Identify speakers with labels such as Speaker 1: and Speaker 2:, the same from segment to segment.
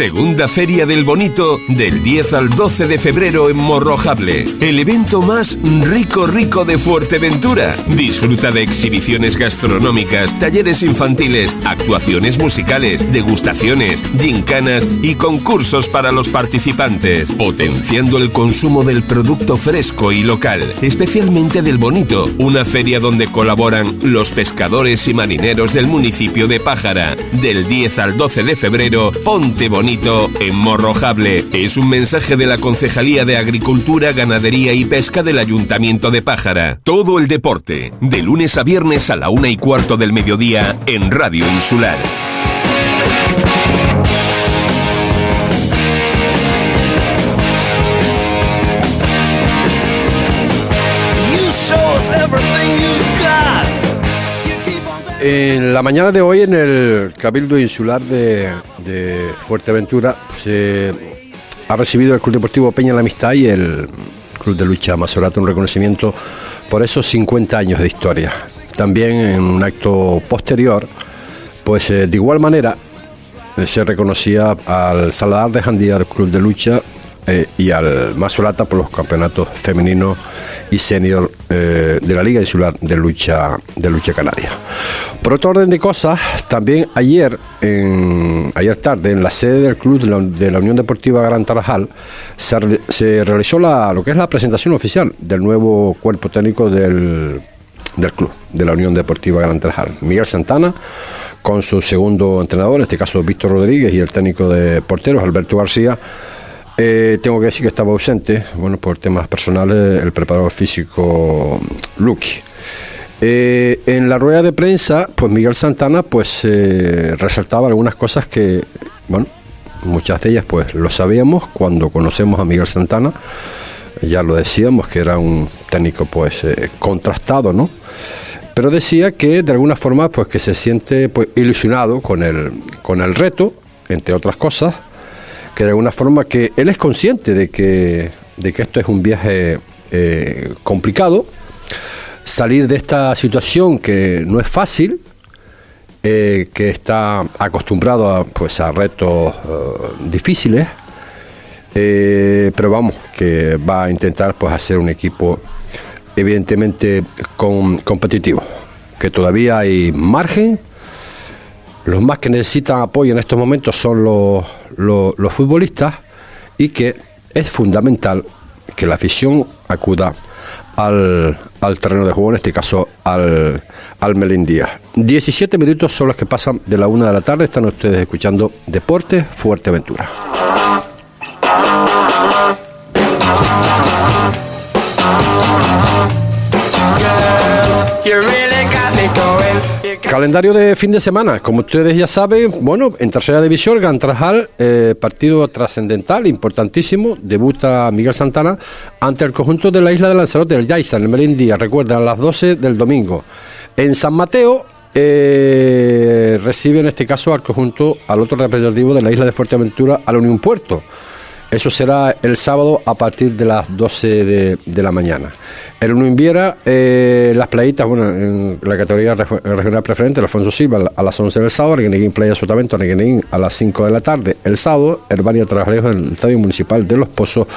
Speaker 1: Segunda Feria del Bonito del 10 al 12 de febrero en Morrojable. El evento más rico rico de Fuerteventura. Disfruta de exhibiciones gastronómicas, talleres infantiles, actuaciones musicales, degustaciones, gincanas y concursos para los participantes, potenciando el consumo del producto fresco y local, especialmente del Bonito, una feria donde colaboran los pescadores y marineros del municipio de Pájara. Del 10 al 12 de febrero, Ponte Bonito en Morrojable. Es un mensaje de la Concejalía de Agricultura, Ganadería y Pesca del Ayuntamiento de Pájara. Todo el deporte, de lunes a viernes a la una y cuarto del mediodía en Radio Insular.
Speaker 2: En la mañana de hoy, en el Cabildo Insular de, Fuerteventura, se ha recibido el Club Deportivo Peña la Amistad y el Club de Lucha Mazorato un reconocimiento por esos 50 años de historia. También en un acto posterior, pues eh, de igual manera eh, se reconocía al Saladar de Jandía del Club de Lucha eh, y al Masolata por los campeonatos femeninos y senior eh, de la Liga Insular de Lucha de Lucha Canaria. Por otro orden de cosas, también ayer, en, ayer tarde, en la sede del club de la, Unión Deportiva Gran Tarajal, se, realizó la, lo que es la presentación oficial del nuevo cuerpo técnico del, del club, de la Unión Deportiva Gran Tarajal. Miguel Santana, con su segundo entrenador, en este caso Víctor Rodríguez, y el técnico de porteros, Alberto García, eh, tengo que decir que estaba ausente, bueno, por temas personales, el preparador físico Lucky. Eh, en la rueda de prensa, pues Miguel Santana, pues eh, resaltaba algunas cosas que, bueno, muchas de ellas, pues lo sabíamos cuando conocemos a Miguel Santana. Ya lo decíamos que era un técnico, pues, contrastado, ¿no? Pero decía que de alguna forma, pues, que se siente pues, ilusionado con el, con el reto, entre otras cosas que de alguna forma que él es consciente de que, de que esto es un viaje eh, complicado, salir de esta situación que no es fácil, eh, que está acostumbrado a, pues, a retos eh, difíciles, pero vamos, que va a intentar pues, hacer un equipo evidentemente competitivo, que todavía hay margen, los más que necesitan apoyo en estos momentos son los los futbolistas y que es fundamental que la afición acuda al, terreno de juego, en este caso al, al Melindía. 17 minutos son los que pasan de la una de la tarde. Están ustedes escuchando Deporte Fuerteventura. Calendario de fin de semana, como ustedes ya saben, bueno, en tercera división, Gran Trajal, eh, partido trascendental, importantísimo, debuta Miguel Santana ante el conjunto de la isla de Lanzarote, el Yaiza, en el Melindía, recuerdan, a las 12 del domingo. En San Mateo, eh, recibe en este caso al conjunto, al otro representativo de la isla de Fuerteventura, a la Unión Puerto. Eso será el sábado a partir de las 12 de, la mañana. El uno inviera eh, las playitas, bueno, en la categoría regional preferente, Alfonso Silva a las 11 del sábado, Arguineguín Playa Sotavento, Arguineguín a las 5 de la tarde el sábado, Herbania Trabajalejo en el Estadio Municipal de Los Pozos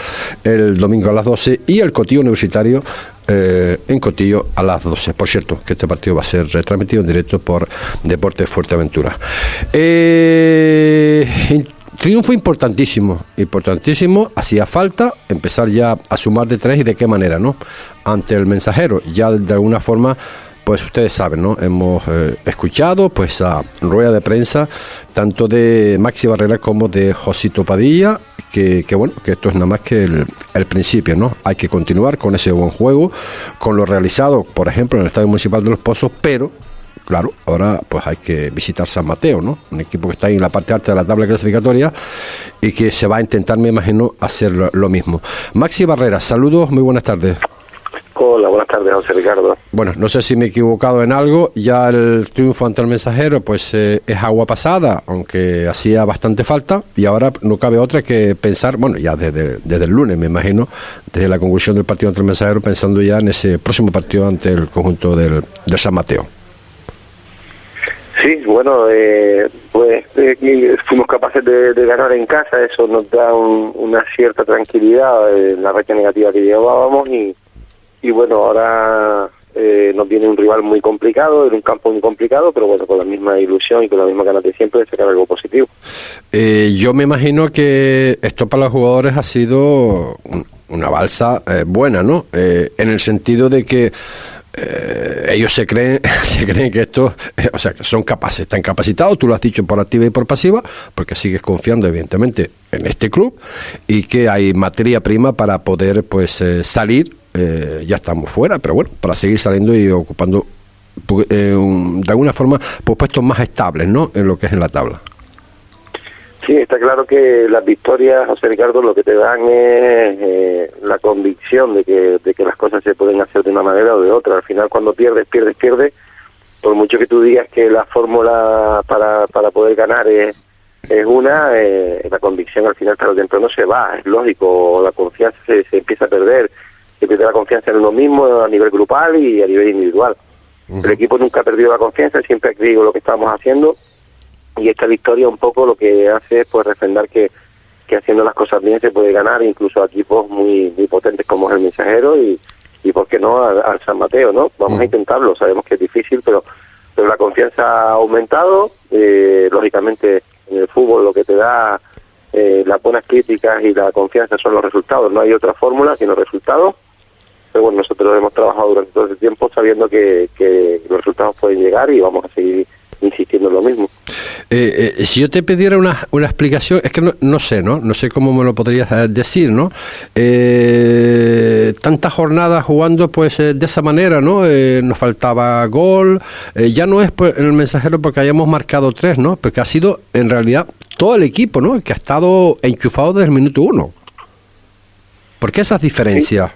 Speaker 2: el domingo a las 12 y el Cotillo Universitario eh, en Cotillo a las 12. Por cierto, que este partido va a ser retransmitido en directo por Deportes Fuerteventura. Eh, Triunfo importantísimo, importantísimo. Hacía falta empezar ya a sumar de tres y de qué manera, ¿no? Ante el mensajero, ya de alguna forma, pues ustedes saben, ¿no? Hemos eh, escuchado, pues, a rueda de prensa, tanto de Maxi Barrera como de Josito Padilla, que, que, bueno, que esto es nada más que el, el, principio, ¿no? Hay que continuar con ese buen juego, con lo realizado, por ejemplo, en el Estadio Municipal de Los Pozos, pero claro, ahora pues hay que visitar San Mateo, ¿no? Un equipo que está ahí en la parte alta de la tabla clasificatoria y que se va a intentar, me imagino, hacer lo, mismo. Maxi Barrera, saludos, muy buenas tardes.
Speaker 3: Hola, buenas tardes, José Ricardo.
Speaker 2: Bueno, no sé si me he equivocado en algo. Ya el triunfo ante el mensajero, pues eh, es agua pasada, aunque hacía bastante falta. Y ahora no cabe otra que pensar, bueno, ya desde, desde el lunes, me imagino, desde la conclusión del partido ante el mensajero, pensando ya en ese próximo partido ante el conjunto del, del San Mateo.
Speaker 3: Sí, bueno, eh, pues eh, fuimos capaces de, ganar en casa, eso nos da una cierta tranquilidad en la racha negativa que llevábamos y, y bueno, ahora eh, nos viene un rival muy complicado, en un campo muy complicado, pero bueno, con la misma ilusión y con la misma ganas de siempre de sacar algo positivo.
Speaker 2: yo me imagino que esto para los jugadores ha sido una balsa buena, ¿no? en el sentido de que eh, ellos se creen, se creen que esto, eh, o sea, que son capaces, están capacitados, tú lo has dicho por activa y por pasiva, porque sigues confiando evidentemente en este club y que hay materia prima para poder pues eh, salir, ya estamos fuera, pero bueno, para seguir saliendo y ocupando de alguna forma pues, puestos más estables, ¿no? En lo que es en la tabla.
Speaker 3: Sí, está claro que las victorias, José Ricardo, lo que te dan es eh, la convicción de que, de que las cosas se pueden hacer de una manera o de otra. Al final, cuando pierdes, pierdes, pierdes, por mucho que tú digas que la fórmula para, para poder ganar es, es una, eh, la convicción al final, tarde o no se va, es lógico, la confianza se, se empieza a perder, se pierde la confianza en uno mismo a nivel grupal y a nivel individual. El equipo nunca ha perdido la confianza, siempre ha creído lo que estamos haciendo y esta victoria un poco lo que hace es pues refrendar que, que haciendo las cosas bien se puede ganar incluso a equipos muy, muy potentes como es el mensajero y, y por qué no al, San Mateo no vamos a intentarlo sabemos que es difícil pero pero la confianza ha aumentado eh, lógicamente en el fútbol lo que te da eh, las buenas críticas y la confianza son los resultados. No hay otra fórmula los resultados. Pero bueno nosotros hemos trabajado durante todo ese tiempo sabiendo que, que los resultados pueden llegar y vamos a seguir insistiendo en lo mismo
Speaker 2: eh, eh, si yo te pidiera una, una explicación, es que no, sé, ¿no? No sé cómo me lo podrías eh, decir, ¿no? Tantas jornadas jugando pues de esa manera, ¿no? nos faltaba gol, ya no es en el mensajero porque hayamos marcado tres, ¿no? Porque ha sido en realidad todo el equipo, ¿no? Que ha estado enchufado desde el minuto uno. ¿Por qué esas diferencias?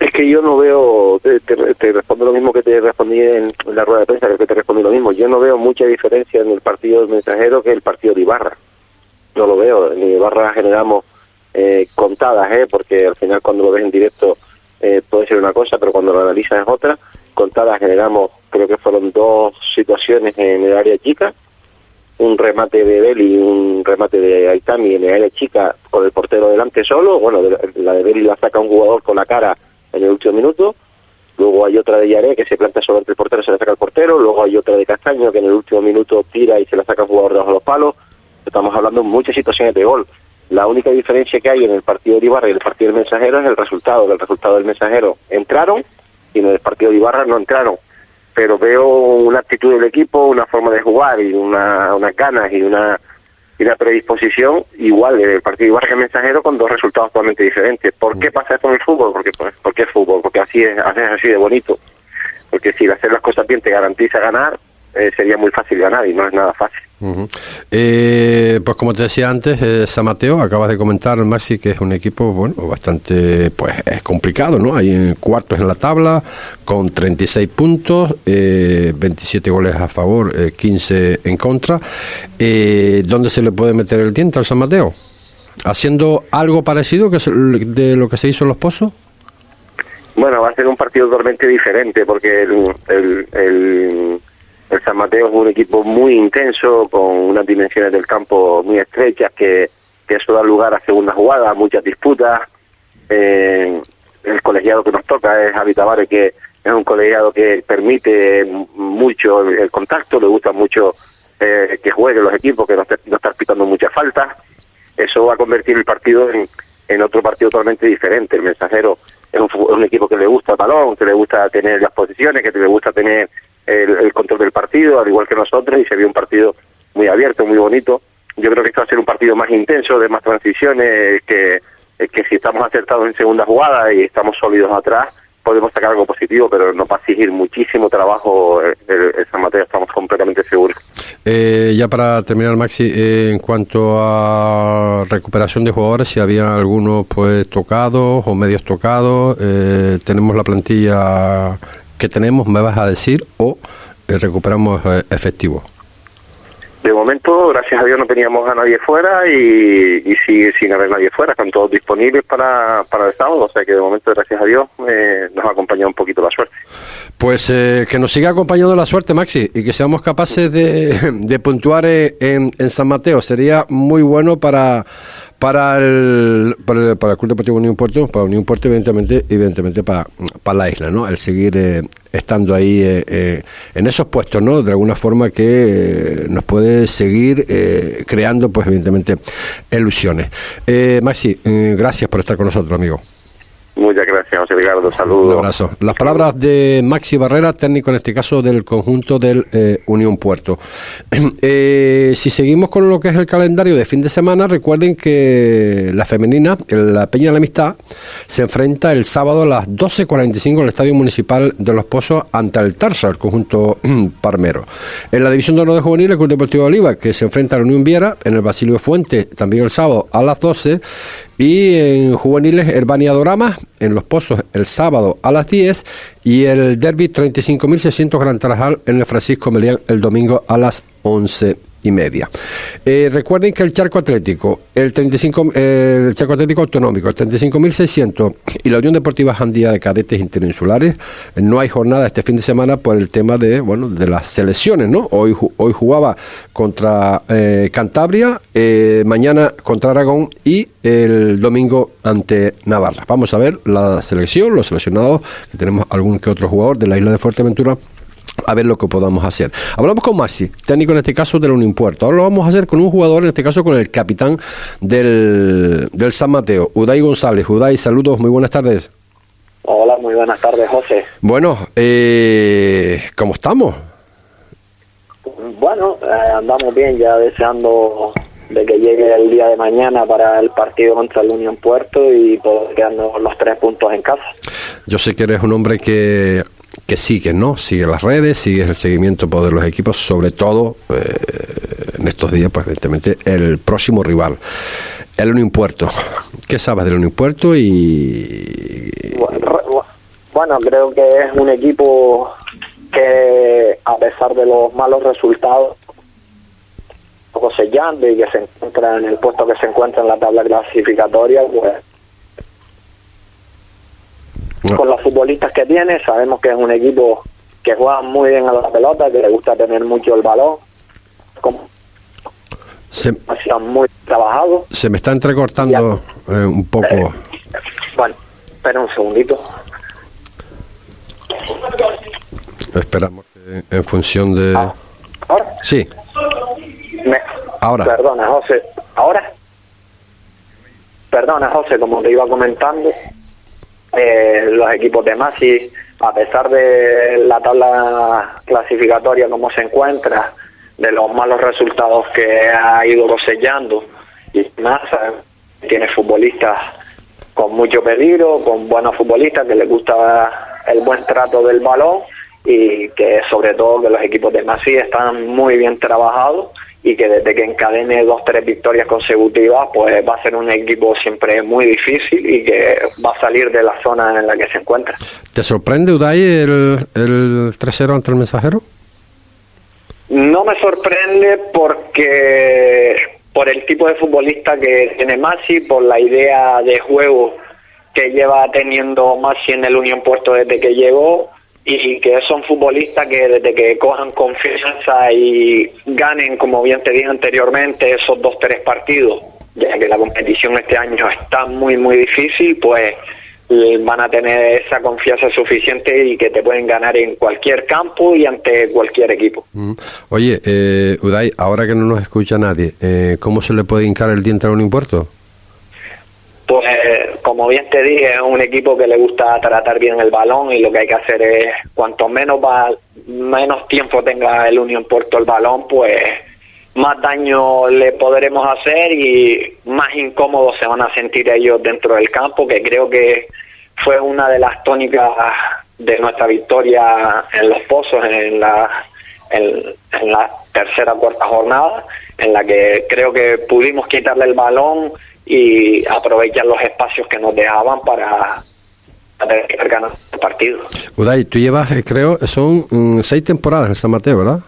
Speaker 3: Es que yo no veo, te, respondo lo mismo que te respondí en, la rueda de prensa, que te respondí lo mismo. Yo no veo mucha diferencia en el partido del mensajero que el partido de Ibarra. No lo veo. En Ibarra generamos eh, contadas, ¿eh? porque al final cuando lo ves en directo eh, puede ser una cosa, pero cuando lo analizas es otra. Contadas generamos, creo que fueron dos situaciones en el área chica, un remate de Beli y un remate de Aitami en el área chica con el portero delante solo. Bueno, la de Beli la saca un jugador con la cara en el último minuto. Luego hay otra de Yaré que se planta sobre el portero, se la saca el portero. Luego hay otra de Castaño que en el último minuto tira y se la saca el jugador debajo de los palos. Estamos hablando de muchas situaciones de gol. La única diferencia que hay en el partido de Ibarra y el partido del Mensajero es el resultado. El resultado del Mensajero entraron y en el partido de Ibarra no entraron. Pero veo una actitud del equipo, una forma de jugar y una, unas ganas y una y la predisposición igual del partido igual que mensajero con dos resultados totalmente diferentes. ¿Por qué pasa esto en el fútbol? Porque, pues, porque es fútbol, porque así es, así es así de bonito. Porque si hacer las cosas bien te garantiza ganar, eh, sería muy fácil ganar y no es nada fácil.
Speaker 2: Eh, pues como te decía antes, eh, San Mateo, acabas de comentar, Maxi, que es un equipo bueno bastante pues es complicado, ¿no? Hay en cuartos en la tabla con 36 puntos, 27 goles a favor, 15 en contra. ¿Dónde se le puede meter el diente al San Mateo? ¿Haciendo algo parecido que de lo que se hizo en los pozos?
Speaker 3: Bueno, va a ser un partido totalmente diferente porque el el San Mateo es un equipo muy intenso, con unas dimensiones del campo muy estrechas, que, eso da lugar a segundas jugadas, muchas disputas. Eh, el colegiado que nos toca es Javi que es un colegiado que permite mucho el, contacto, le gusta mucho eh, que jueguen los equipos, que no, esté, no estar pitando muchas faltas. Eso va a convertir el partido en, en otro partido totalmente diferente. El mensajero es un, es un, equipo que le gusta el balón, que le gusta tener las posiciones, que le gusta tener el, control del partido, al igual que nosotros, y se vio un partido muy abierto, muy bonito. Yo creo que esto va a ser un partido más intenso, de más transiciones, que, que si estamos acertados en segunda jugada y estamos sólidos atrás, podemos sacar algo positivo, pero nos va a exigir muchísimo trabajo el, San Mateo, estamos completamente seguros.
Speaker 2: Eh, ya para terminar, Maxi, eh, en cuanto a recuperación de jugadores, si había algunos pues tocados o medios tocados, eh, tenemos la plantilla que tenemos, me vas a decir, o eh, recuperamos eh, efectivo?
Speaker 3: de momento, gracias a Dios, no teníamos a nadie fuera y, y sigue sin haber nadie fuera. Están todos disponibles para, para el sábado, o sea que de momento, gracias a Dios, eh, nos ha acompañado un poquito la suerte.
Speaker 2: Pues eh, que nos siga acompañando la suerte, Maxi, y que seamos capaces de, de puntuar en, en San Mateo. Sería muy bueno para para el, para el, para el Club Deportivo Unión Puerto, para Unión Puerto, evidentemente, evidentemente para, para la isla, ¿no? El seguir eh, estando ahí eh, eh, en esos puestos, ¿no? De alguna forma que eh, nos puede seguir eh, creando, pues, evidentemente, ilusiones. Eh, Maxi, gracias por estar con nosotros, amigo.
Speaker 3: Muchas gracias, José Ricardo. Saludos.
Speaker 2: Un abrazo. Las palabras de Maxi Barrera, técnico en este caso del conjunto del eh, Unión Puerto. Eh, si seguimos con lo que es el calendario de fin de semana, recuerden que la femenina, la Peña de la Amistad, se enfrenta el sábado a las 12.45 en el Estadio Municipal de Los Pozos ante el Tarsa, el conjunto Parmero. En la División de Honor de Juvenil, el Club Deportivo Oliva, que se enfrenta a la Unión Viera en el Basilio Fuente, también el sábado a las 12. Y en juveniles, Herbania Dorama, en Los Pozos, el sábado a las 10. Y el Derby 35.600 Gran Tarajal en el Francisco Melián el domingo a las 11 y media. Eh, recuerden que el Charco Atlético, el 35, eh, el Charco Atlético Autonómico, el 35.600 y la Unión Deportiva Jandía de Cadetes Interinsulares, no hay jornada este fin de semana por el tema de, bueno, de las selecciones, ¿no? Hoy, hoy jugaba contra eh, Cantabria, eh, mañana contra Aragón y el domingo ante Navarra. Vamos a ver la selección, los seleccionados, que tenemos algún que otro jugador de la isla de Fuerteventura a ver lo que podamos hacer. Hablamos con Maxi, técnico en este caso del Unimpuerto. Ahora lo vamos a hacer con un jugador, en este caso con el capitán del, del San Mateo, Uday González. Uday, saludos, muy buenas tardes.
Speaker 4: Hola, muy buenas tardes, José.
Speaker 2: Bueno, eh, ¿cómo estamos?
Speaker 4: Bueno, eh, andamos bien, ya deseando de que llegue el día de mañana para el partido contra el Unión Puerto y poder quedarnos los tres puntos en casa.
Speaker 2: Yo sé que eres un hombre que que sigue, ¿no? Sigue las redes, sigue el seguimiento de los equipos, sobre todo eh, en estos días, pues evidentemente el próximo rival, el Unión Puerto. ¿Qué sabes del Unión Puerto? Y
Speaker 4: bueno, creo que es un equipo que a pesar de los malos resultados sellando y que se encuentra en el puesto que se encuentra en la tabla clasificatoria, pues no. con los futbolistas que tiene, sabemos que es un equipo que juega muy bien a la pelota, que le gusta tener mucho el balón, como
Speaker 2: se,
Speaker 4: muy trabajado.
Speaker 2: Se me está entrecortando eh, un poco. Eh,
Speaker 4: bueno, espera un segundito.
Speaker 2: Esperamos que en función de...
Speaker 4: Ah, ¿Ahora?
Speaker 2: Sí.
Speaker 4: Me...
Speaker 2: Ahora.
Speaker 4: Perdona, José. ¿Ahora? Perdona, José, como te iba comentando, eh, los equipos de Masi, a pesar de la tabla clasificatoria como se encuentra, de los malos resultados que ha ido cosechando, y más, tiene futbolistas con mucho peligro, con buenos futbolistas que les gusta el buen trato del balón y que sobre todo que los equipos de Masi están muy bien trabajados y que desde que encadene dos tres victorias consecutivas pues va a ser un equipo siempre muy difícil y que va a salir de la zona en la que se encuentra.
Speaker 2: ¿Te sorprende Uday el, el 3-0 ante el mensajero?
Speaker 4: No me sorprende porque por el tipo de futbolista que tiene Masi, por la idea de juego que lleva teniendo Masi en el Unión Puerto desde que llegó y que son futbolistas que desde que cojan confianza y ganen, como bien te dije anteriormente, esos dos, tres partidos, ya que la competición este año está muy, muy difícil, pues van a tener esa confianza suficiente y que te pueden ganar en cualquier campo y ante cualquier equipo.
Speaker 2: Mm. Oye, eh, Uday, ahora que no nos escucha nadie, eh, ¿cómo se le puede hincar el diente a un impuesto?
Speaker 4: Pues como bien te dije, es un equipo que le gusta tratar bien el balón y lo que hay que hacer es, cuanto menos menos tiempo tenga el Unión Puerto el balón, pues más daño le podremos hacer y más incómodos se van a sentir ellos dentro del campo, que creo que fue una de las tónicas de nuestra victoria en los pozos en la, en, en la tercera cuarta jornada, en la que creo que pudimos quitarle el balón y aprovechar los espacios que nos dejaban para para ganar el partido.
Speaker 2: Uday, tú llevas, eh, creo, son um, seis temporadas en San Mateo, ¿verdad?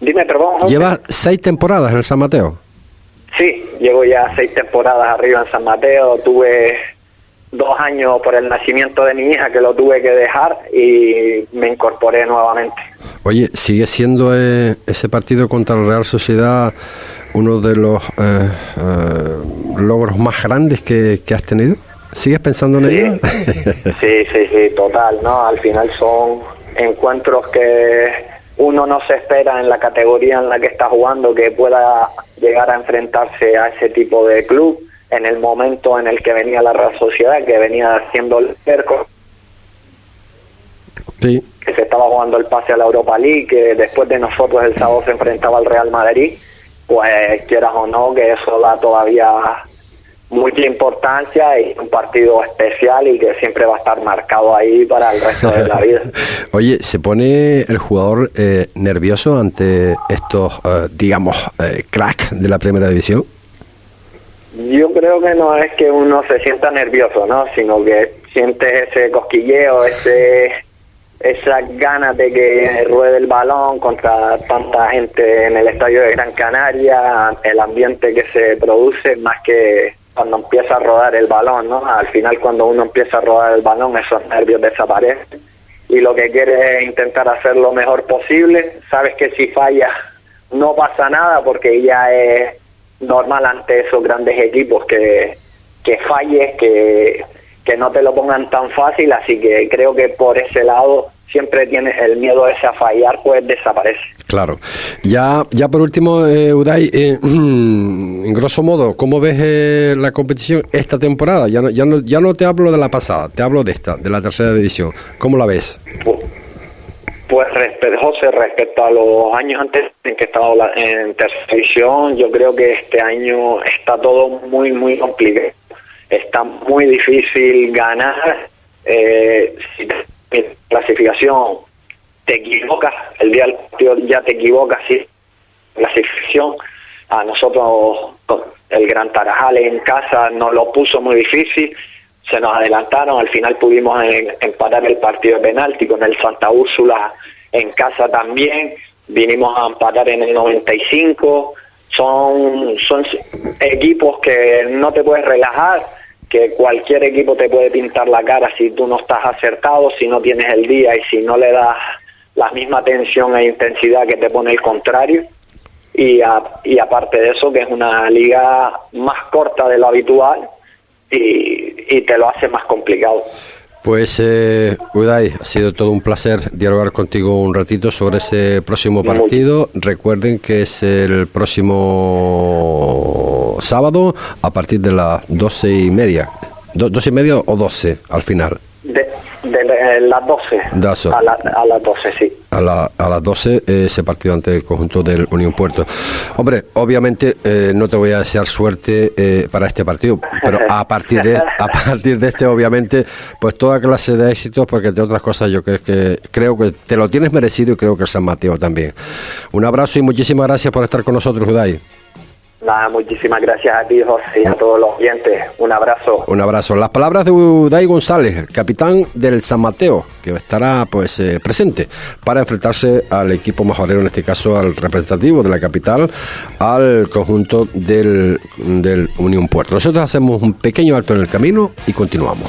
Speaker 4: Dime, perdón.
Speaker 2: Lleva seis temporadas en el San Mateo.
Speaker 4: Sí, llevo ya seis temporadas arriba en San Mateo. Tuve dos años por el nacimiento de mi hija que lo tuve que dejar y me incorporé nuevamente.
Speaker 2: Oye, ¿sigue siendo eh, ese partido contra la Real Sociedad uno de los eh, eh, logros más grandes que, has tenido? ¿Sigues pensando en ello?
Speaker 4: sí, sí, sí, total, ¿no? Al final son encuentros que uno no se espera en la categoría en la que está jugando que pueda llegar a enfrentarse a ese tipo de club en el momento en el que venía la Real Sociedad, que venía haciendo el cerco,
Speaker 2: sí.
Speaker 4: que se estaba jugando el pase a la Europa League, que después de nosotros el sábado se enfrentaba al Real Madrid, pues quieras o no, que eso da todavía mucha importancia y un partido especial y que siempre va a estar marcado ahí para el resto de la vida.
Speaker 2: Oye, ¿se pone el jugador eh, nervioso ante estos, eh, digamos, eh, crack de la primera división?
Speaker 4: Yo creo que no es que uno se sienta nervioso, ¿no? Sino que sientes ese cosquilleo, ese esas ganas de que ruede el balón contra tanta gente en el estadio de Gran Canaria, el ambiente que se produce más que cuando empieza a rodar el balón, ¿no? Al final cuando uno empieza a rodar el balón esos nervios desaparecen y lo que quiere es intentar hacer lo mejor posible, sabes que si falla no pasa nada porque ya es normal ante esos grandes equipos que, que falles, que, que no te lo pongan tan fácil, así que creo que por ese lado siempre tienes el miedo ese a fallar, pues desaparece.
Speaker 2: Claro. Ya, ya por último, eh, Uday, eh, en grosso modo, ¿cómo ves eh, la competición esta temporada? Ya no, ya, no, ya no te hablo de la pasada, te hablo de esta, de la tercera división. ¿Cómo la ves?
Speaker 4: Pues, pues José, respecto a los años antes en que estaba en tercera división, yo creo que este año está todo muy, muy complicado. Está muy difícil ganar. Eh, si clasificación te equivocas, el día del partido ya te equivocas, sí. Clasificación, a nosotros el Gran Tarajal en casa nos lo puso muy difícil se nos adelantaron, al final pudimos empatar el partido de penalti con el Santa Úrsula en casa también, vinimos a empatar en el 95, son, son equipos que no te puedes relajar, que cualquier equipo te puede pintar la cara si tú no estás acertado, si no tienes el día y si no le das la misma tensión e intensidad que te pone el contrario. Y, y aparte de eso, que es una liga más corta de lo habitual, y, te lo hace más complicado.
Speaker 2: Pues, eh, Uday, ha sido todo un placer dialogar contigo un ratito sobre ese próximo partido. Recuerden que es el próximo sábado a partir de las doce y media. ¿Doce y media o doce al final?
Speaker 4: De, las 12. A, las 12, sí.
Speaker 2: A, las 12 eh, ese partido ante el conjunto del Unión Puerto. Hombre, obviamente eh, no te voy a desear suerte eh, para este partido, pero a partir de a partir de este, obviamente, pues toda clase de éxitos, porque entre otras cosas yo creo que, creo que te lo tienes merecido y creo que el San Mateo también. Un abrazo y muchísimas gracias por estar con nosotros, Judai.
Speaker 4: Nada, muchísimas gracias a ti, José, y a todos los oyentes. Un abrazo.
Speaker 2: Un abrazo. Las palabras de Uday González, el capitán del San Mateo, que estará pues eh, presente para enfrentarse al equipo majorero, en este caso al representativo de la capital, al conjunto del, del Unión Puerto. Nosotros hacemos un pequeño alto en el camino y continuamos.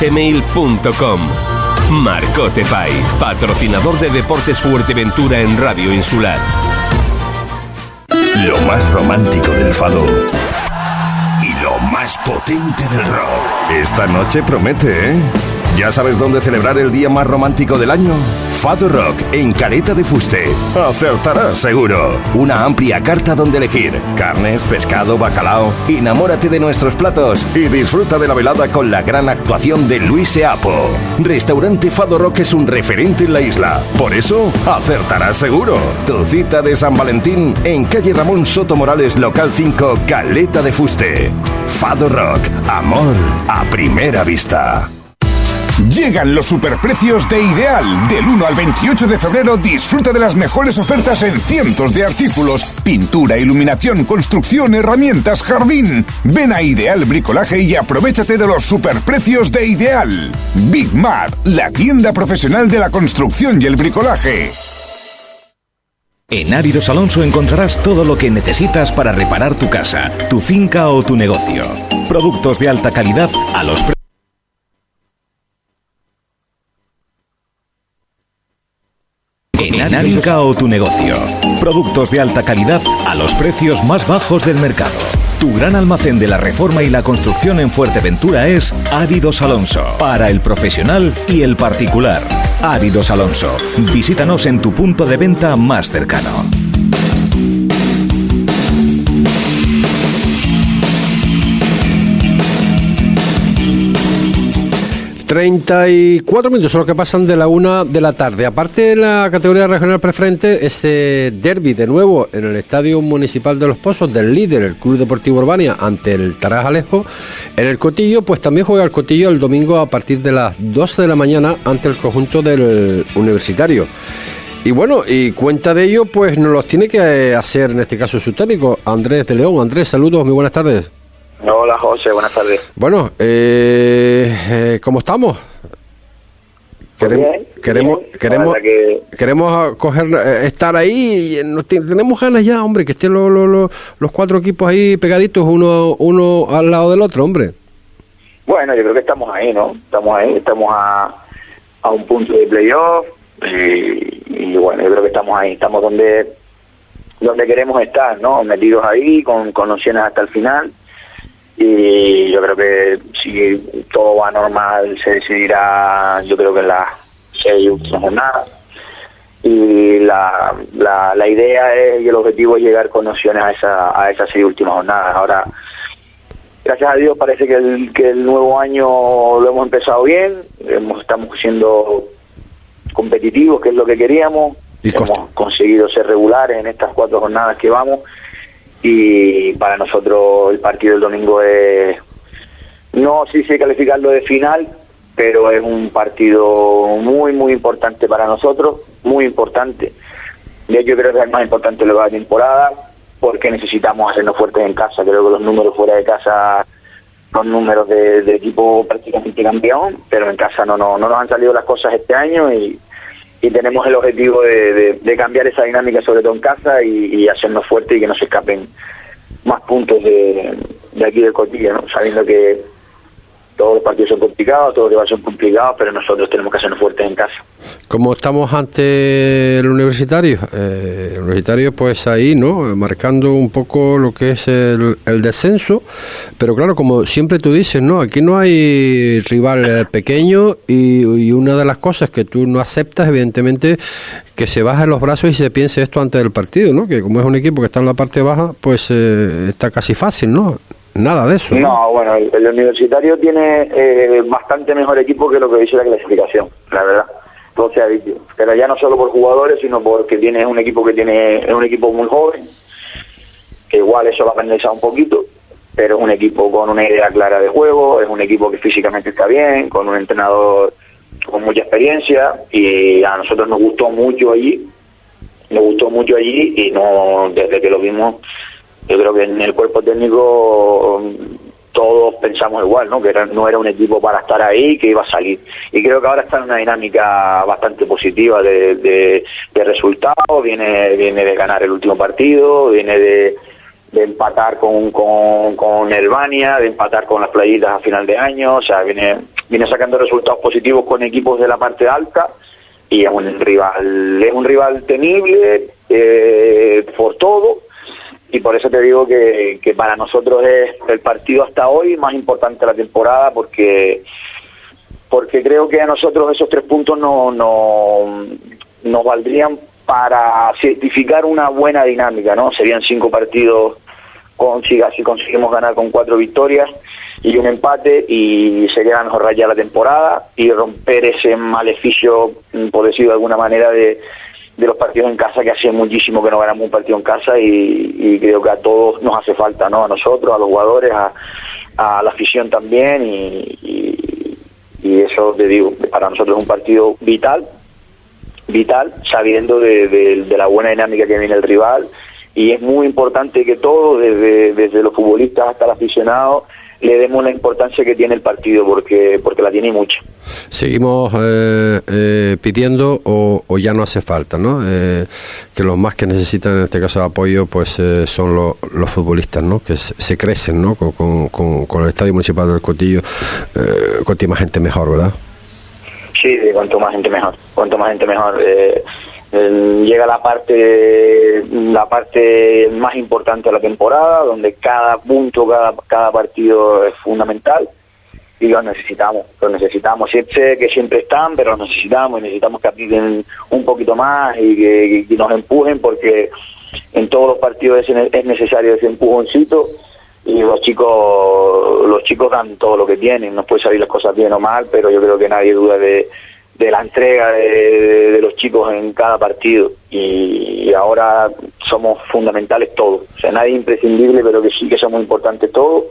Speaker 1: gmail.com. Marcote patrocinador de Deportes Fuerteventura en Radio Insular.
Speaker 5: Lo más romántico del fado y lo más potente del rock. Esta noche promete, ¿eh? ¿Ya sabes dónde celebrar el día más romántico del año? Fado Rock en Caleta de Fuste. Acertarás seguro. Una amplia carta donde elegir. Carnes, pescado, bacalao. Enamórate de nuestros platos y disfruta de la velada con la gran actuación de Luis Eapo. Restaurante Fado Rock es un referente en la isla. Por eso, acertarás seguro. Tu cita de San Valentín en calle Ramón Soto Morales, local 5, Caleta de Fuste. Fado Rock. Amor a primera vista.
Speaker 6: Llegan los superprecios de Ideal. Del 1 al 28 de febrero disfruta de las mejores ofertas en cientos de artículos. Pintura, iluminación, construcción, herramientas, jardín. Ven a Ideal Bricolaje y aprovechate de los superprecios de Ideal. Big Mat, la tienda profesional de la construcción y el bricolaje.
Speaker 7: En Áridos Alonso encontrarás todo lo que necesitas para reparar tu casa, tu finca o tu negocio. Productos de alta calidad a los precios Finca o tu negocio. Productos de alta calidad a los precios más bajos del mercado. Tu gran almacén de la reforma y la construcción en Fuerteventura es Áridos Alonso. Para el profesional y el particular. Áridos Alonso. Visítanos en tu punto de venta más cercano.
Speaker 2: 34 minutos son los que pasan de la una de la tarde. Aparte de la categoría regional preferente, ese derby de nuevo en el Estadio Municipal de Los Pozos del líder, el Club Deportivo Urbania, ante el Taraz Alejo. En el Cotillo, pues también juega el Cotillo el domingo a partir de las 12 de la mañana ante el conjunto del Universitario. Y bueno, y cuenta de ello, pues nos los tiene que hacer en este caso su técnico, Andrés de León. Andrés, saludos, muy buenas tardes.
Speaker 8: Hola José, buenas tardes.
Speaker 2: Bueno, eh, eh, ¿cómo estamos? Queremos,
Speaker 8: bien,
Speaker 2: queremos,
Speaker 8: bien.
Speaker 2: queremos,
Speaker 8: que-
Speaker 2: coger, eh, estar ahí. Y te- tenemos ganas ya, hombre, que estén los, los, los- los cuatro equipos ahí pegaditos, uno, uno al lado del otro, hombre.
Speaker 8: Bueno, yo creo que estamos ahí, ¿no? Estamos ahí, estamos a, a un punto de playoff y, y bueno, yo creo que estamos ahí, estamos donde donde queremos estar, ¿no? Metidos ahí, con, con opciones hasta el final y yo creo que si todo va normal se decidirá, yo creo que en las seis últimas jornadas. Y la, la, la idea es, y el objetivo es llegar con opciones a, esa, a esas seis últimas jornadas. Ahora, gracias a Dios parece que el, que el nuevo año lo hemos empezado bien, hemos, estamos siendo competitivos, que es lo que queríamos,
Speaker 2: Y
Speaker 8: hemos conseguido ser regulares en estas cuatro jornadas que vamos y para nosotros el partido del domingo es, no sé si calificarlo de final, pero es un partido muy, muy importante para nosotros, muy importante. De hecho, creo que es el más importante de la temporada porque necesitamos hacernos fuertes en casa. Creo que los números fuera de casa son números de, de equipo prácticamente campeón, pero en casa no, no, no nos han salido las cosas este año y, y tenemos el objetivo de, cambiar esa dinámica, sobre todo en casa, y, hacernos fuertes y que no se escapen más puntos de, de aquí del Cotilla, ¿no? sabiendo que todos los partidos son complicados, todos los rivales son complicados, pero nosotros tenemos que hacernos fuertes en casa.
Speaker 2: Como estamos ante el universitario, eh, el universitario pues ahí, ¿no? Marcando un poco lo que es el, descenso, pero claro, como siempre tú dices, ¿no? Aquí no hay rival eh, pequeño y, y una de las cosas que tú no aceptas, evidentemente, que se bajen los brazos y se piense esto antes del partido, ¿no? Que como es un equipo que está en la parte baja, pues eh, está casi fácil, ¿no? Nada de eso.
Speaker 8: No, bueno, el, universitario tiene eh, bastante mejor equipo que lo que dice la clasificación, la verdad. Dicho. Pero ya no solo por jugadores, sino porque tiene un equipo que tiene es un equipo muy joven, que igual eso va a penalizar un poquito, pero es un equipo con una idea clara de juego, es un equipo que físicamente está bien, con un entrenador con mucha experiencia y a nosotros nos gustó mucho allí, nos gustó mucho allí y no desde que lo vimos yo creo que en el cuerpo técnico mm, todos pensamos igual, ¿no? Que era- no era un equipo para estar ahí, que iba a salir. Y creo que ahora está en una dinámica bastante positiva de, resultados, viene, viene de ganar el último partido, viene de, empatar con, con, con Albania, de empatar con las playitas a final de año, o sea, viene, viene sacando resultados positivos con equipos de la parte alta y es un rival, es un rival temible eh, por todo y por eso te digo que, que para nosotros es el partido hasta hoy más importante de la temporada porque porque creo que a nosotros esos tres puntos no, no nos valdrían para certificar una buena dinámica, ¿no? Serían cinco partidos con si conseguimos ganar con cuatro victorias y un empate y sería la mejor raya la temporada y romper ese maleficio, por decirlo de alguna manera, de, de los partidos en casa, que hace muchísimo que no ganamos un partido en casa y, creo que a todos nos hace falta, ¿no? A nosotros, a los jugadores, a, la afición también y, y, eso te digo, para nosotros es un partido vital, vital, sabiendo de, de la buena dinámica que viene el rival y es muy importante que todos, desde, desde los futbolistas hasta el aficionado, le demos la importancia que tiene el partido porque porque la tiene mucho.
Speaker 2: Seguimos eh, eh, pidiendo o, ya no hace falta, ¿no? Eh, que los más que necesitan en este caso de apoyo pues son los futbolistas, ¿no? Que se, crecen, ¿no? Con, con, el Estadio Municipal del Cotillo, cuanto más gente mejor, ¿verdad?
Speaker 8: Sí, cuanto más gente mejor, cuanto más gente mejor. Llega la parte la parte más importante de la temporada donde cada punto cada cada partido es fundamental y los necesitamos los necesitamos. Sé que siempre están pero los necesitamos y necesitamos que apliquen un poquito más y que, nos empujen porque en todos los partidos es, es necesario ese empujoncito y los chicos los chicos dan todo lo que tienen. Nos puede salir las cosas bien o mal pero yo creo que nadie duda de de la entrega de, los chicos en cada partido. Y, ahora somos fundamentales todos, o sea, nadie imprescindible, pero que sí que somos importantes todos.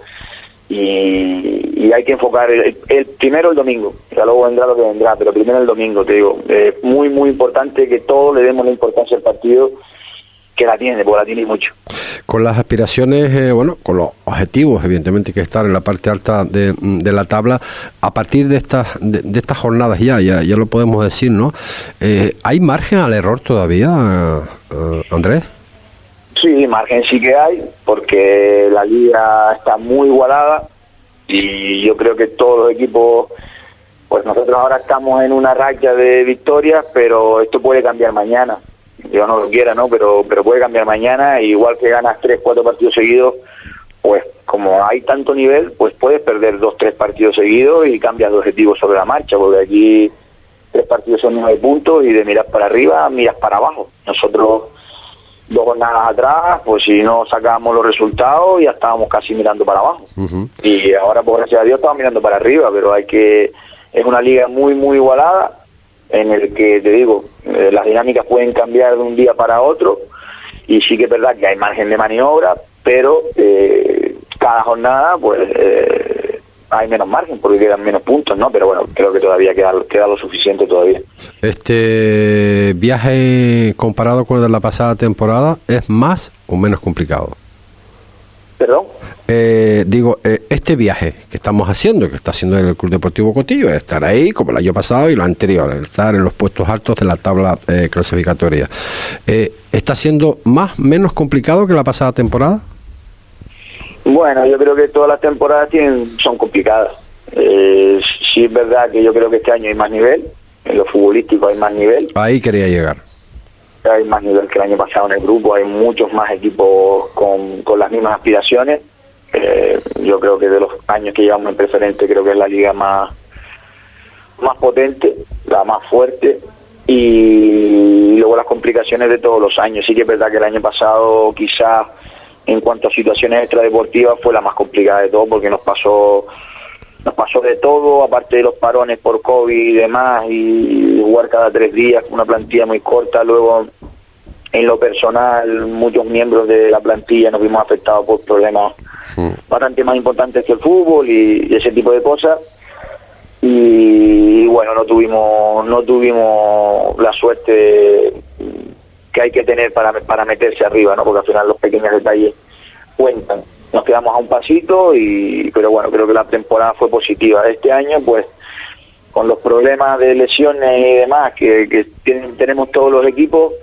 Speaker 8: Y, hay que enfocar el, primero el domingo, ya luego vendrá lo que vendrá, pero primero el domingo, te digo, es muy muy importante que todos le demos la importancia al partido que la tiene, porque la tiene mucho.
Speaker 2: Con las aspiraciones, eh, bueno, con los objetivos, evidentemente, que estar en la parte alta de, la tabla, a partir de estas de, estas jornadas ya, ya, ya lo podemos decir, ¿no? Eh, ¿Hay margen al error todavía, eh, Andrés?
Speaker 8: Sí, margen sí que hay, porque la liga está muy igualada y yo creo que todos los equipos, pues nosotros ahora estamos en una racha de victorias, pero esto puede cambiar mañana yo no lo quiera, ¿no? Pero, pero puede cambiar mañana, igual que ganas tres, cuatro partidos seguidos, pues como hay tanto nivel, pues puedes perder dos, tres partidos seguidos y cambias de objetivo sobre la marcha, porque aquí tres partidos son nueve puntos y de mirar para arriba, miras para abajo. Nosotros dos jornadas atrás, pues si no sacábamos los resultados, ya estábamos casi mirando para abajo. Y ahora, por gracias a Dios, estamos mirando para arriba, pero hay que... Es una liga muy, muy igualada en el que, te digo, eh, las dinámicas pueden cambiar de un día para otro y sí que es verdad que hay margen de maniobra, pero eh, cada jornada pues eh, hay menos margen porque quedan menos puntos, ¿no? Pero bueno, creo que todavía queda, queda lo suficiente todavía.
Speaker 2: Este viaje comparado con el de la pasada temporada es más o menos complicado.
Speaker 8: ¿Perdón?
Speaker 2: Eh, digo, eh, este viaje que estamos haciendo, que está haciendo el Club Deportivo Cotillo, es estar ahí como el año pasado y lo anterior, estar en los puestos altos de la tabla eh, clasificatoria. ¿Está siendo más, menos complicado que la pasada temporada?
Speaker 8: Bueno, yo creo que todas las temporadas tienen, son complicadas. sí es verdad que yo creo que este año hay más nivel, en lo futbolístico hay más nivel.
Speaker 2: Ahí quería llegar
Speaker 8: hay más nivel que el año pasado en el grupo, hay muchos más equipos con, con las mismas aspiraciones. Eh, yo creo que de los años que llevamos en preferente, creo que es la liga más, más potente, la más fuerte. Y luego las complicaciones de todos los años. Sí que es verdad que el año pasado quizás en cuanto a situaciones extradeportivas fue la más complicada de todo porque nos pasó nos pasó de todo, aparte de los parones por COVID y demás, y jugar cada tres días, una plantilla muy corta, luego en lo personal muchos miembros de la plantilla nos vimos afectados por problemas bastante más importantes que el fútbol y, ese tipo de cosas. Y, bueno no tuvimos no tuvimos la suerte que hay que tener para, para meterse arriba no porque al final los pequeños detalles cuentan. Nos quedamos a un pasito y pero bueno creo que la temporada fue positiva. Este año pues con los problemas de lesiones y demás que, que tienen, tenemos todos los equipos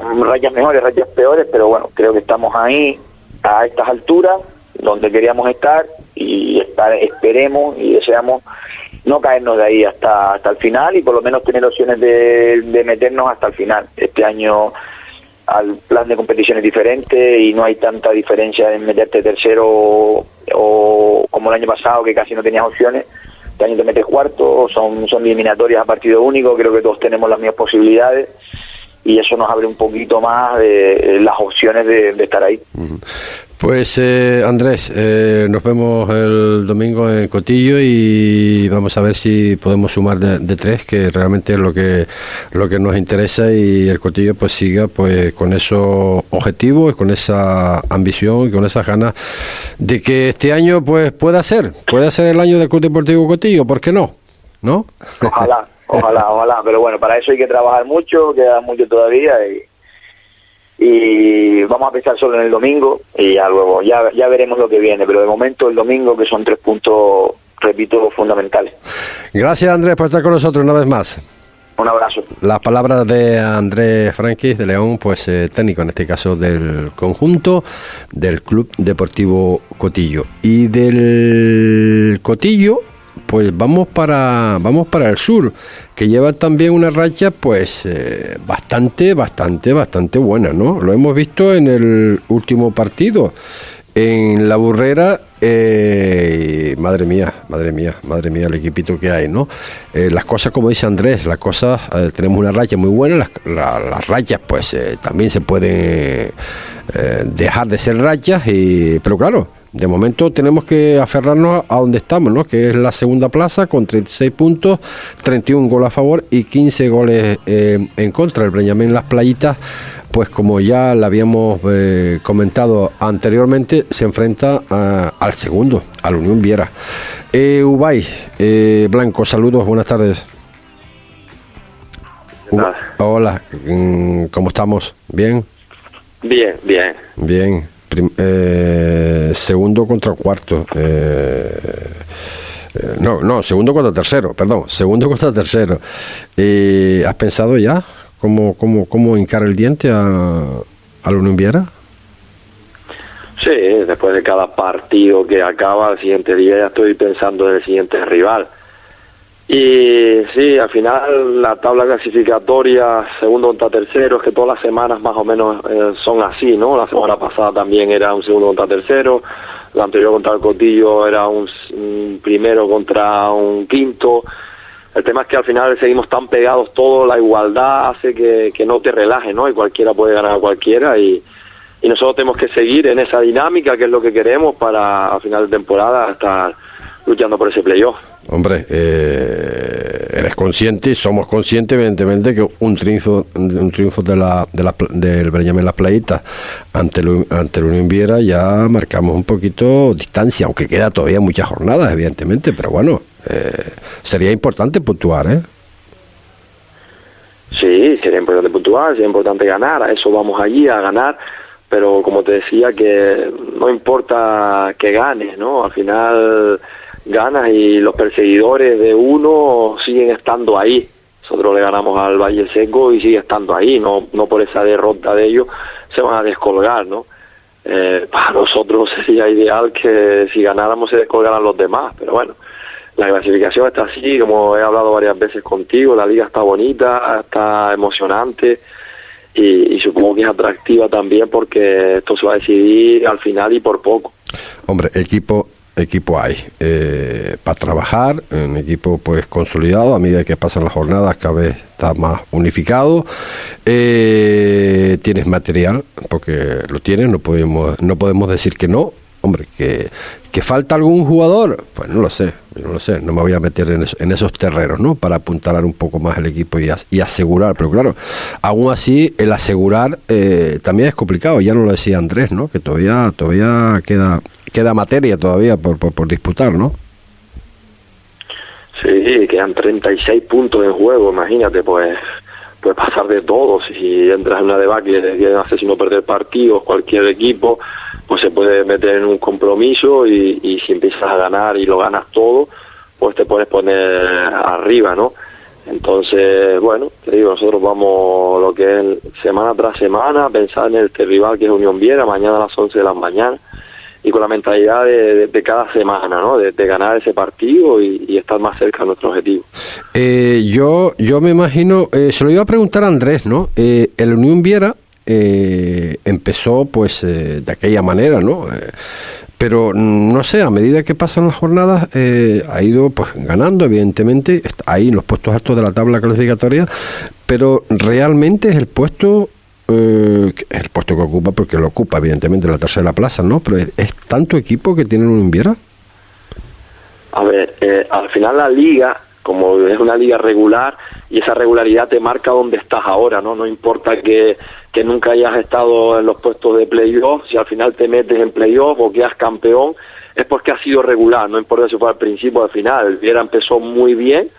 Speaker 8: rayas mejores rayas peores pero bueno creo que estamos ahí a estas alturas donde queríamos estar y estar, esperemos y deseamos no caernos de ahí hasta hasta el final y por lo menos tener opciones de, de meternos hasta el final. Este año al plan de competición es diferente y no hay tanta diferencia en meterte tercero o, como el año pasado que casi no tenías opciones. Este año te metes cuarto, son, son eliminatorias a partido único, creo que todos tenemos las mismas posibilidades y eso nos abre un poquito más de las opciones de, estar ahí.
Speaker 2: Pues eh, Andrés, eh, nos vemos el domingo en Cotillo y vamos a ver si podemos sumar de, tres, que realmente es lo que lo que nos interesa y el Cotillo pues siga pues con esos objetivos, con esa ambición y con esas ganas de que este año pues pueda ser, pueda ser el año del Club Deportivo Cotillo, ¿por qué no? ¿No?
Speaker 8: Ojalá, ojalá, ojalá, pero bueno, para eso hay que trabajar mucho, queda mucho todavía y y vamos a pensar solo en el domingo y ya luego ya, ya veremos lo que viene, pero de momento el domingo que son tres puntos, repito, fundamentales.
Speaker 2: Gracias Andrés por estar con nosotros una vez más.
Speaker 8: Un abrazo.
Speaker 2: Las palabras de Andrés Franquis de León, pues eh, técnico en este caso del conjunto del Club Deportivo Cotillo. Y del Cotillo, pues vamos para, vamos para el sur que lleva también una racha pues eh, bastante, bastante, bastante buena, ¿no? Lo hemos visto en el último partido, en la burrera, eh, madre mía, madre mía, madre mía, el equipito que hay, ¿no? Eh, las cosas, como dice Andrés, las cosas, tenemos una racha muy buena, las, las rachas pues también se pueden dejar de ser rachas, y, pero claro, de momento tenemos que aferrarnos a donde estamos, ¿no? que es la segunda plaza con 36 puntos, 31 goles a favor y 15 goles eh, en contra. El Breñamén Las Playitas, pues como ya lo habíamos eh, comentado anteriormente, se enfrenta al segundo, al Unión Viera. Eh, Ubay, eh, Blanco, saludos, buenas tardes. hola, mm, ¿cómo estamos? ¿Bien?
Speaker 9: Bien, bien.
Speaker 2: Bien. Eh, segundo contra cuarto. Eh, eh, no, no, segundo contra tercero, perdón, segundo contra tercero. ¿Has pensado ya cómo, cómo, cómo hincar el diente a, a Viera?
Speaker 9: Sí, después de cada partido que acaba, el siguiente día ya estoy pensando en el siguiente rival. Y sí, al final la tabla clasificatoria, segundo contra tercero, es que todas las semanas más o menos eh, son así, ¿no? La semana pasada también era un segundo contra tercero, la anterior contra el Cotillo era un, primero contra un quinto. El tema es que al final seguimos tan pegados todos, la igualdad hace que, que no te relajes, ¿no? Y cualquiera puede ganar a cualquiera y, y nosotros tenemos que seguir en esa dinámica que es lo que queremos para a final de temporada estar luchando por ese playoff.
Speaker 2: Hombre, eh, eres consciente, somos conscientes evidentemente que un triunfo, un triunfo de la, de la, del Benjamín Las Playitas ante el, ante el Unión ya marcamos un poquito distancia, aunque queda todavía muchas jornadas evidentemente, pero bueno, eh, sería importante puntuar, ¿eh?
Speaker 9: Sí, sería importante puntuar, sería importante ganar, a eso vamos allí a ganar, pero como te decía que no importa que ganes, ¿no? Al final ganas y los perseguidores de uno siguen estando ahí. Nosotros le ganamos al Valle Seco y sigue estando ahí, no, no por esa derrota de ellos se van a descolgar, ¿no? Eh, para nosotros sería ideal que si ganáramos se descolgaran los demás, pero bueno, la clasificación está así, como he hablado varias veces contigo, la liga está bonita, está emocionante y, y supongo que es atractiva también porque esto se va a decidir al final y por poco.
Speaker 2: Hombre, equipo equipo hay eh, para trabajar, un equipo pues consolidado, a medida que pasan las jornadas cada vez está más unificado, eh, tienes material, porque lo tienes, no podemos, no podemos decir que no, hombre, que, que falta algún jugador, pues no lo sé, no lo sé, no me voy a meter en, esos terrenos, ¿no? Para apuntalar un poco más el equipo y, asegurar, pero claro, aún así el asegurar eh, también es complicado, ya no lo decía Andrés, ¿no? Que todavía, todavía queda, queda materia todavía por, por, disputar, ¿no?
Speaker 9: Sí, quedan 36 puntos en juego, imagínate, pues puede pasar de todo. Si entras en una debacle de hace sino perder partidos, cualquier equipo, pues se puede meter en un compromiso y, y si empiezas a ganar y lo ganas todo, pues te puedes poner arriba, ¿no? Entonces, bueno, te digo, nosotros vamos lo que es semana tras semana pensar en el rival que es Unión Viera, mañana a las 11 de la mañana, con la mentalidad de, cada semana, ¿no? De, ganar ese partido y, estar más cerca de nuestro objetivo.
Speaker 2: Eh, yo, yo me imagino, eh, se lo iba a preguntar a Andrés, ¿no? Eh, el Unión Viera eh, empezó pues de aquella manera, ¿no? Pero mm, no sé, a medida que pasan las jornadas eh, ha ido pues ganando, evidentemente, ahí en los puestos altos de la tabla clasificatoria, pero realmente es el puesto eh, el puesto que ocupa porque lo ocupa evidentemente la tercera plaza, ¿no? Pero es, tanto equipo que tienen un Inviera.
Speaker 9: A ver, eh, al final la liga, como es una liga regular, y esa regularidad te marca dónde estás ahora, ¿no? No importa que, que nunca hayas estado en los puestos de playoff, si al final te metes en playoff o quedas campeón, es porque has sido regular, no importa si fue al principio o al final. El Viera empezó muy bien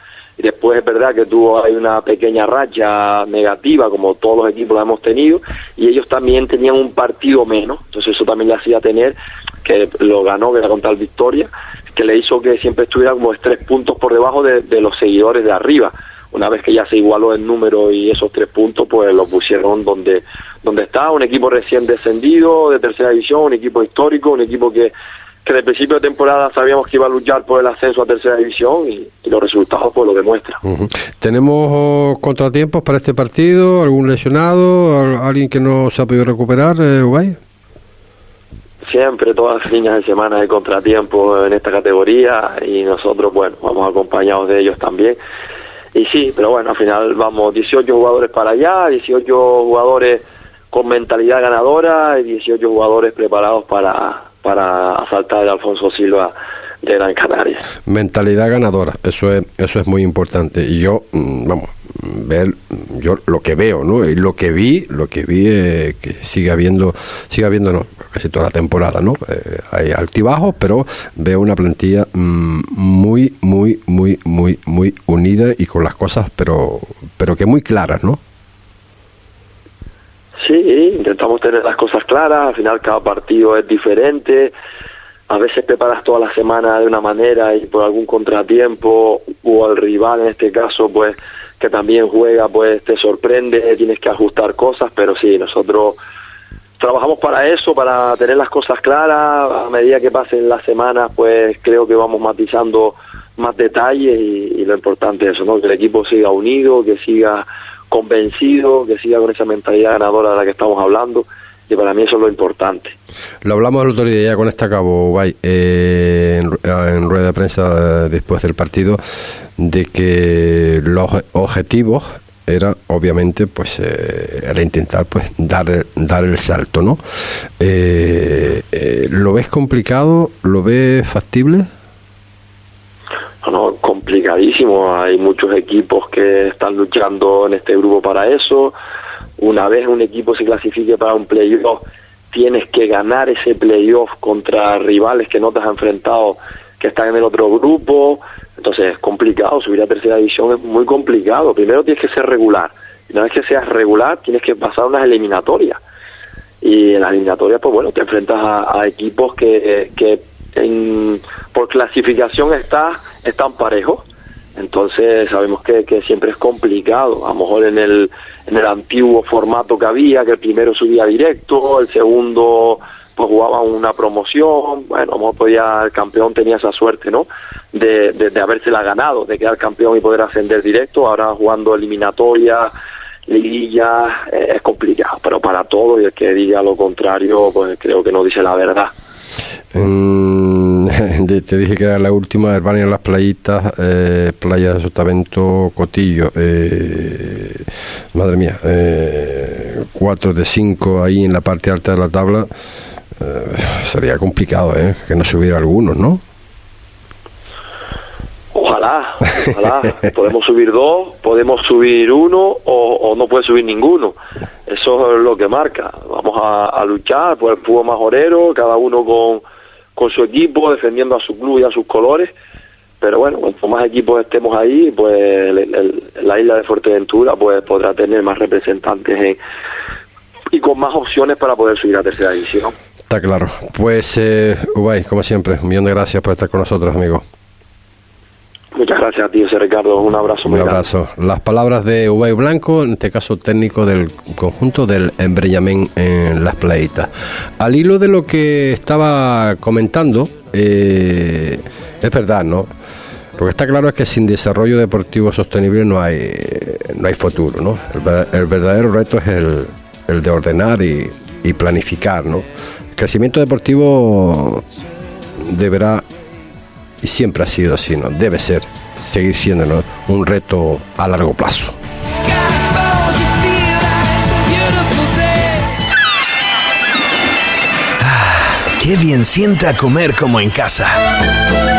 Speaker 9: después es verdad que tuvo ahí una pequeña racha negativa, como todos los equipos la hemos tenido, y ellos también tenían un partido menos, entonces eso también le hacía tener, que lo ganó, que era contra el Victoria, que le hizo que siempre estuviera como tres puntos por debajo de, de los seguidores de arriba. Una vez que ya se igualó el número y esos tres puntos, pues lo pusieron donde, donde está, un equipo recién descendido de tercera división, un equipo histórico, un equipo que, que de principio de temporada sabíamos que iba a luchar por el ascenso a tercera división y, y los resultados pues lo demuestran.
Speaker 2: ¿Tenemos oh, contratiempos para este partido? ¿Algún lesionado? ¿Al- ¿Alguien que no se ha podido recuperar, eh, Ubay?
Speaker 9: Siempre todas las líneas de semana hay contratiempos en esta categoría y nosotros, bueno, vamos acompañados de ellos también. Y sí, pero bueno, al final vamos 18 jugadores para allá, 18 jugadores con mentalidad ganadora y 18 jugadores preparados para, para asaltar a Alfonso Silva de Gran Canaria.
Speaker 2: Mentalidad ganadora, eso es, eso es muy importante. Y yo, mm, vamos, ver, yo lo que veo, ¿no? Y lo que vi, lo que vi eh, que sigue habiendo, sigue habiendo, no, casi toda la temporada, ¿no? Eh, hay altibajos, pero veo una plantilla mm, muy, muy, muy, muy, muy unida y con las cosas, pero, pero que muy claras, ¿no?
Speaker 9: Sí, intentamos tener las cosas claras, al final cada partido es diferente, a veces preparas toda la semana de una manera y por algún contratiempo o el rival en este caso pues que también juega pues te sorprende, tienes que ajustar cosas, pero sí, nosotros trabajamos para eso, para tener las cosas claras, a medida que pasen las semanas pues creo que vamos matizando más detalles y, y lo importante es eso, ¿no? que el equipo siga unido, que siga convencido, que siga con esa mentalidad ganadora de la que estamos hablando y para mí eso es lo importante.
Speaker 2: Lo hablamos el otro día ya con este cabo, Ubay, eh, en, ru- en rueda de prensa eh, después del partido, de que los objetivos era obviamente pues eh, era intentar pues dar dar el salto no Eh, eh, lo ves complicado lo ves factible
Speaker 9: Bueno, complicadísimo. Hay muchos equipos que están luchando en este grupo para eso. Una vez un equipo se clasifique para un playoff, tienes que ganar ese playoff contra rivales que no te has enfrentado, que están en el otro grupo. Entonces es complicado. Subir a tercera división es muy complicado. Primero tienes que ser regular. Y una vez que seas regular, tienes que pasar unas eliminatorias y en las eliminatorias pues bueno te enfrentas a, equipos que, que en- por clasificación está están parejos entonces sabemos que, que siempre es complicado. A lo mejor en el en el antiguo formato que había que el primero subía directo el segundo pues jugaba una promoción bueno a lo mejor podía, el campeón tenía esa suerte no de, de, de habérsela ganado de quedar campeón y poder ascender directo. Ahora jugando eliminatoria liguilla eh, es complicado, pero para todo y el que diga lo contrario, pues creo que no dice la verdad.
Speaker 2: te dije que era la última Herbania en las playitas eh, playa de Sotavento Cotillo eh, madre mía eh, 4 de 5 ahí en la parte alta de la tabla eh, sería complicado eh, que no subiera algunos ¿no?
Speaker 9: Ojalá, ojalá. podemos subir dos, podemos subir uno o, o no puede subir ninguno. Eso es lo que marca. Vamos a, a luchar por el fútbol majorero, cada uno con, con su equipo, defendiendo a su club y a sus colores. Pero bueno, cuanto más equipos estemos ahí, pues el- la isla de Fuerteventura pues podrá tener más representantes en- y con más opciones para poder subir a tercera división.
Speaker 2: está claro pues eh, Ubay como siempre un millón de gracias por estar con nosotros amigo
Speaker 9: Muchas gracias a ti, José Ricardo. Un abrazo
Speaker 2: Un
Speaker 9: muy grande.
Speaker 2: abrazo. Las palabras de Ubay Blanco, en este caso técnico del conjunto del Embrellamen en las playitas. Al hilo de lo que estaba comentando, eh, es verdad, ¿no? Lo que está claro es que sin desarrollo deportivo sostenible no hay, no hay futuro, ¿no? El, el verdadero reto es el, el de ordenar y, y planificar, ¿no? El crecimiento deportivo deberá, y siempre ha sido así, ¿no? Debe ser, seguir siendo ¿no? un reto a largo plazo.
Speaker 10: Qué bien sienta comer como en casa.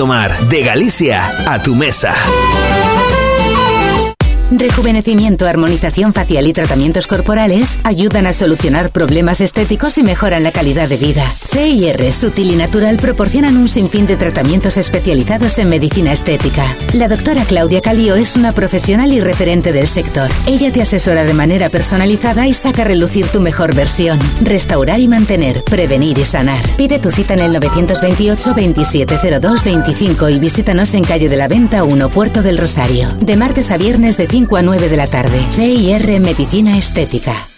Speaker 10: De Galicia a tu mesa.
Speaker 11: Rejuvenecimiento, armonización facial y tratamientos corporales ayudan a solucionar problemas estéticos y mejoran la calidad de vida. CIR, Sutil y Natural proporcionan un sinfín de tratamientos especializados en medicina estética. La doctora Claudia Calío es una profesional y referente del sector. Ella te asesora de manera personalizada y saca a relucir tu mejor versión. Restaurar y mantener, prevenir y sanar. Pide tu cita en el 928 2702 25 y visítanos en calle de la Venta 1, Puerto del Rosario. De martes a viernes de 5 a 9 de la tarde. CIR Medicina Estética.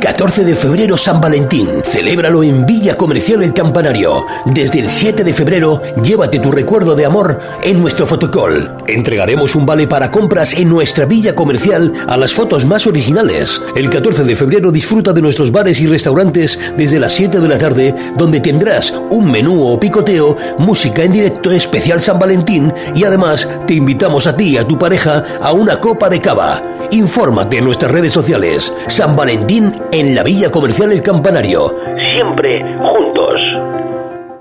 Speaker 12: 14 de febrero San Valentín. Celébralo en Villa Comercial El Campanario. Desde el 7 de febrero, llévate tu recuerdo de amor en nuestro fotocall. Entregaremos un vale para compras en nuestra Villa Comercial a las fotos más originales. El 14 de febrero disfruta de nuestros bares y restaurantes desde las 7 de la tarde, donde tendrás un menú o picoteo, música en directo especial San Valentín y además te invitamos a ti y a tu pareja a una copa de cava. Infórmate en nuestras redes sociales. San Valentín en la Villa Comercial El Campanario. Siempre juntos.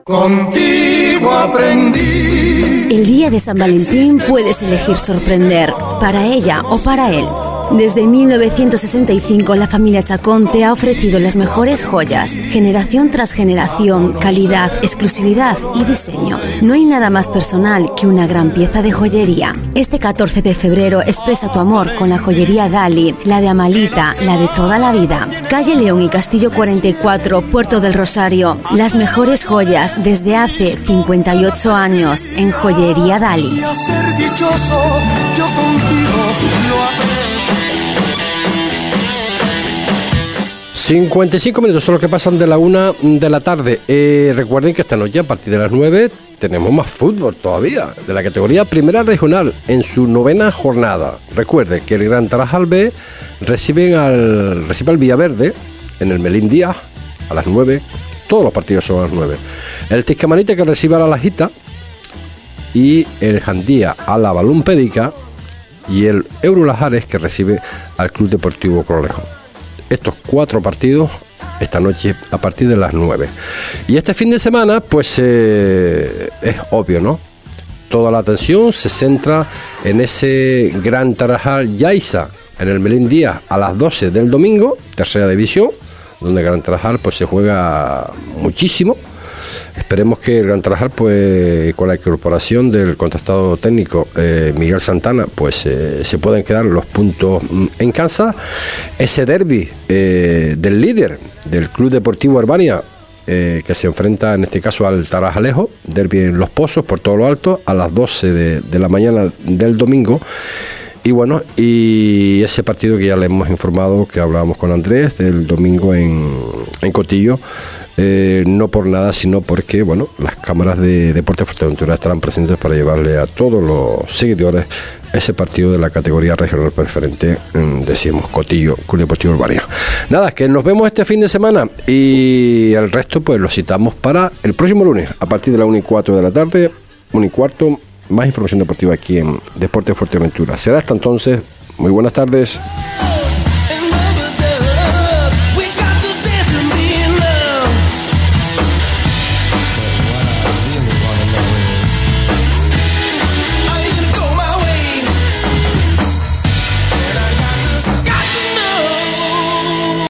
Speaker 13: Contigo aprendí.
Speaker 14: El día de San Valentín puedes elegir sorprender, para ella o para él. Desde 1965 la familia Chacón te ha ofrecido las mejores joyas, generación tras generación, calidad, exclusividad y diseño. No hay nada más personal que una gran pieza de joyería. Este 14 de febrero expresa tu amor con la joyería Dali, la de Amalita, la de toda la vida. Calle León y Castillo 44, Puerto del Rosario. Las mejores joyas desde hace 58 años en Joyería Dali.
Speaker 13: ser dichoso, yo contigo
Speaker 2: 55 minutos son los que pasan de la una de la tarde. Eh, recuerden que esta noche, a partir de las 9, tenemos más fútbol todavía, de la categoría Primera Regional, en su novena jornada. Recuerde que el Gran Tarajal B al, recibe al Villaverde en el Melín Díaz a las 9. Todos los partidos son a las 9. El Tiscamanite que recibe a la Lajita y el Jandía a la Balumpédica y el Eurolajares que recibe al Club Deportivo Correjo estos cuatro partidos esta noche a partir de las 9. Y este fin de semana, pues eh, es obvio, ¿no? Toda la atención se centra en ese Gran Tarajal Yaiza, en el Melín a las 12 del domingo, tercera división, donde Gran Tarajal pues se juega muchísimo. Esperemos que el Gran Tarajal, pues con la incorporación del contrastado técnico eh, Miguel Santana, pues eh, se pueden quedar los puntos mm, en casa. Ese derby eh, del líder del Club Deportivo Herbania, eh, que se enfrenta en este caso al Tarajalejo, derby en Los Pozos, por todo lo alto, a las 12 de, de la mañana del domingo. Y bueno, y ese partido que ya le hemos informado, que hablábamos con Andrés, del domingo en, en Cotillo, eh, no por nada, sino porque bueno, las cámaras de Deporte Fuerteventura estarán presentes para llevarle a todos los seguidores ese partido de la categoría regional preferente, mm, decimos Cotillo, Club Deportivo Urbania. Nada, que nos vemos este fin de semana y el resto pues lo citamos para el próximo lunes, a partir de la 1 y 4 de la tarde, 1 y cuarto, más información deportiva aquí en Deporte Fuerteventura. Será hasta entonces, muy buenas tardes.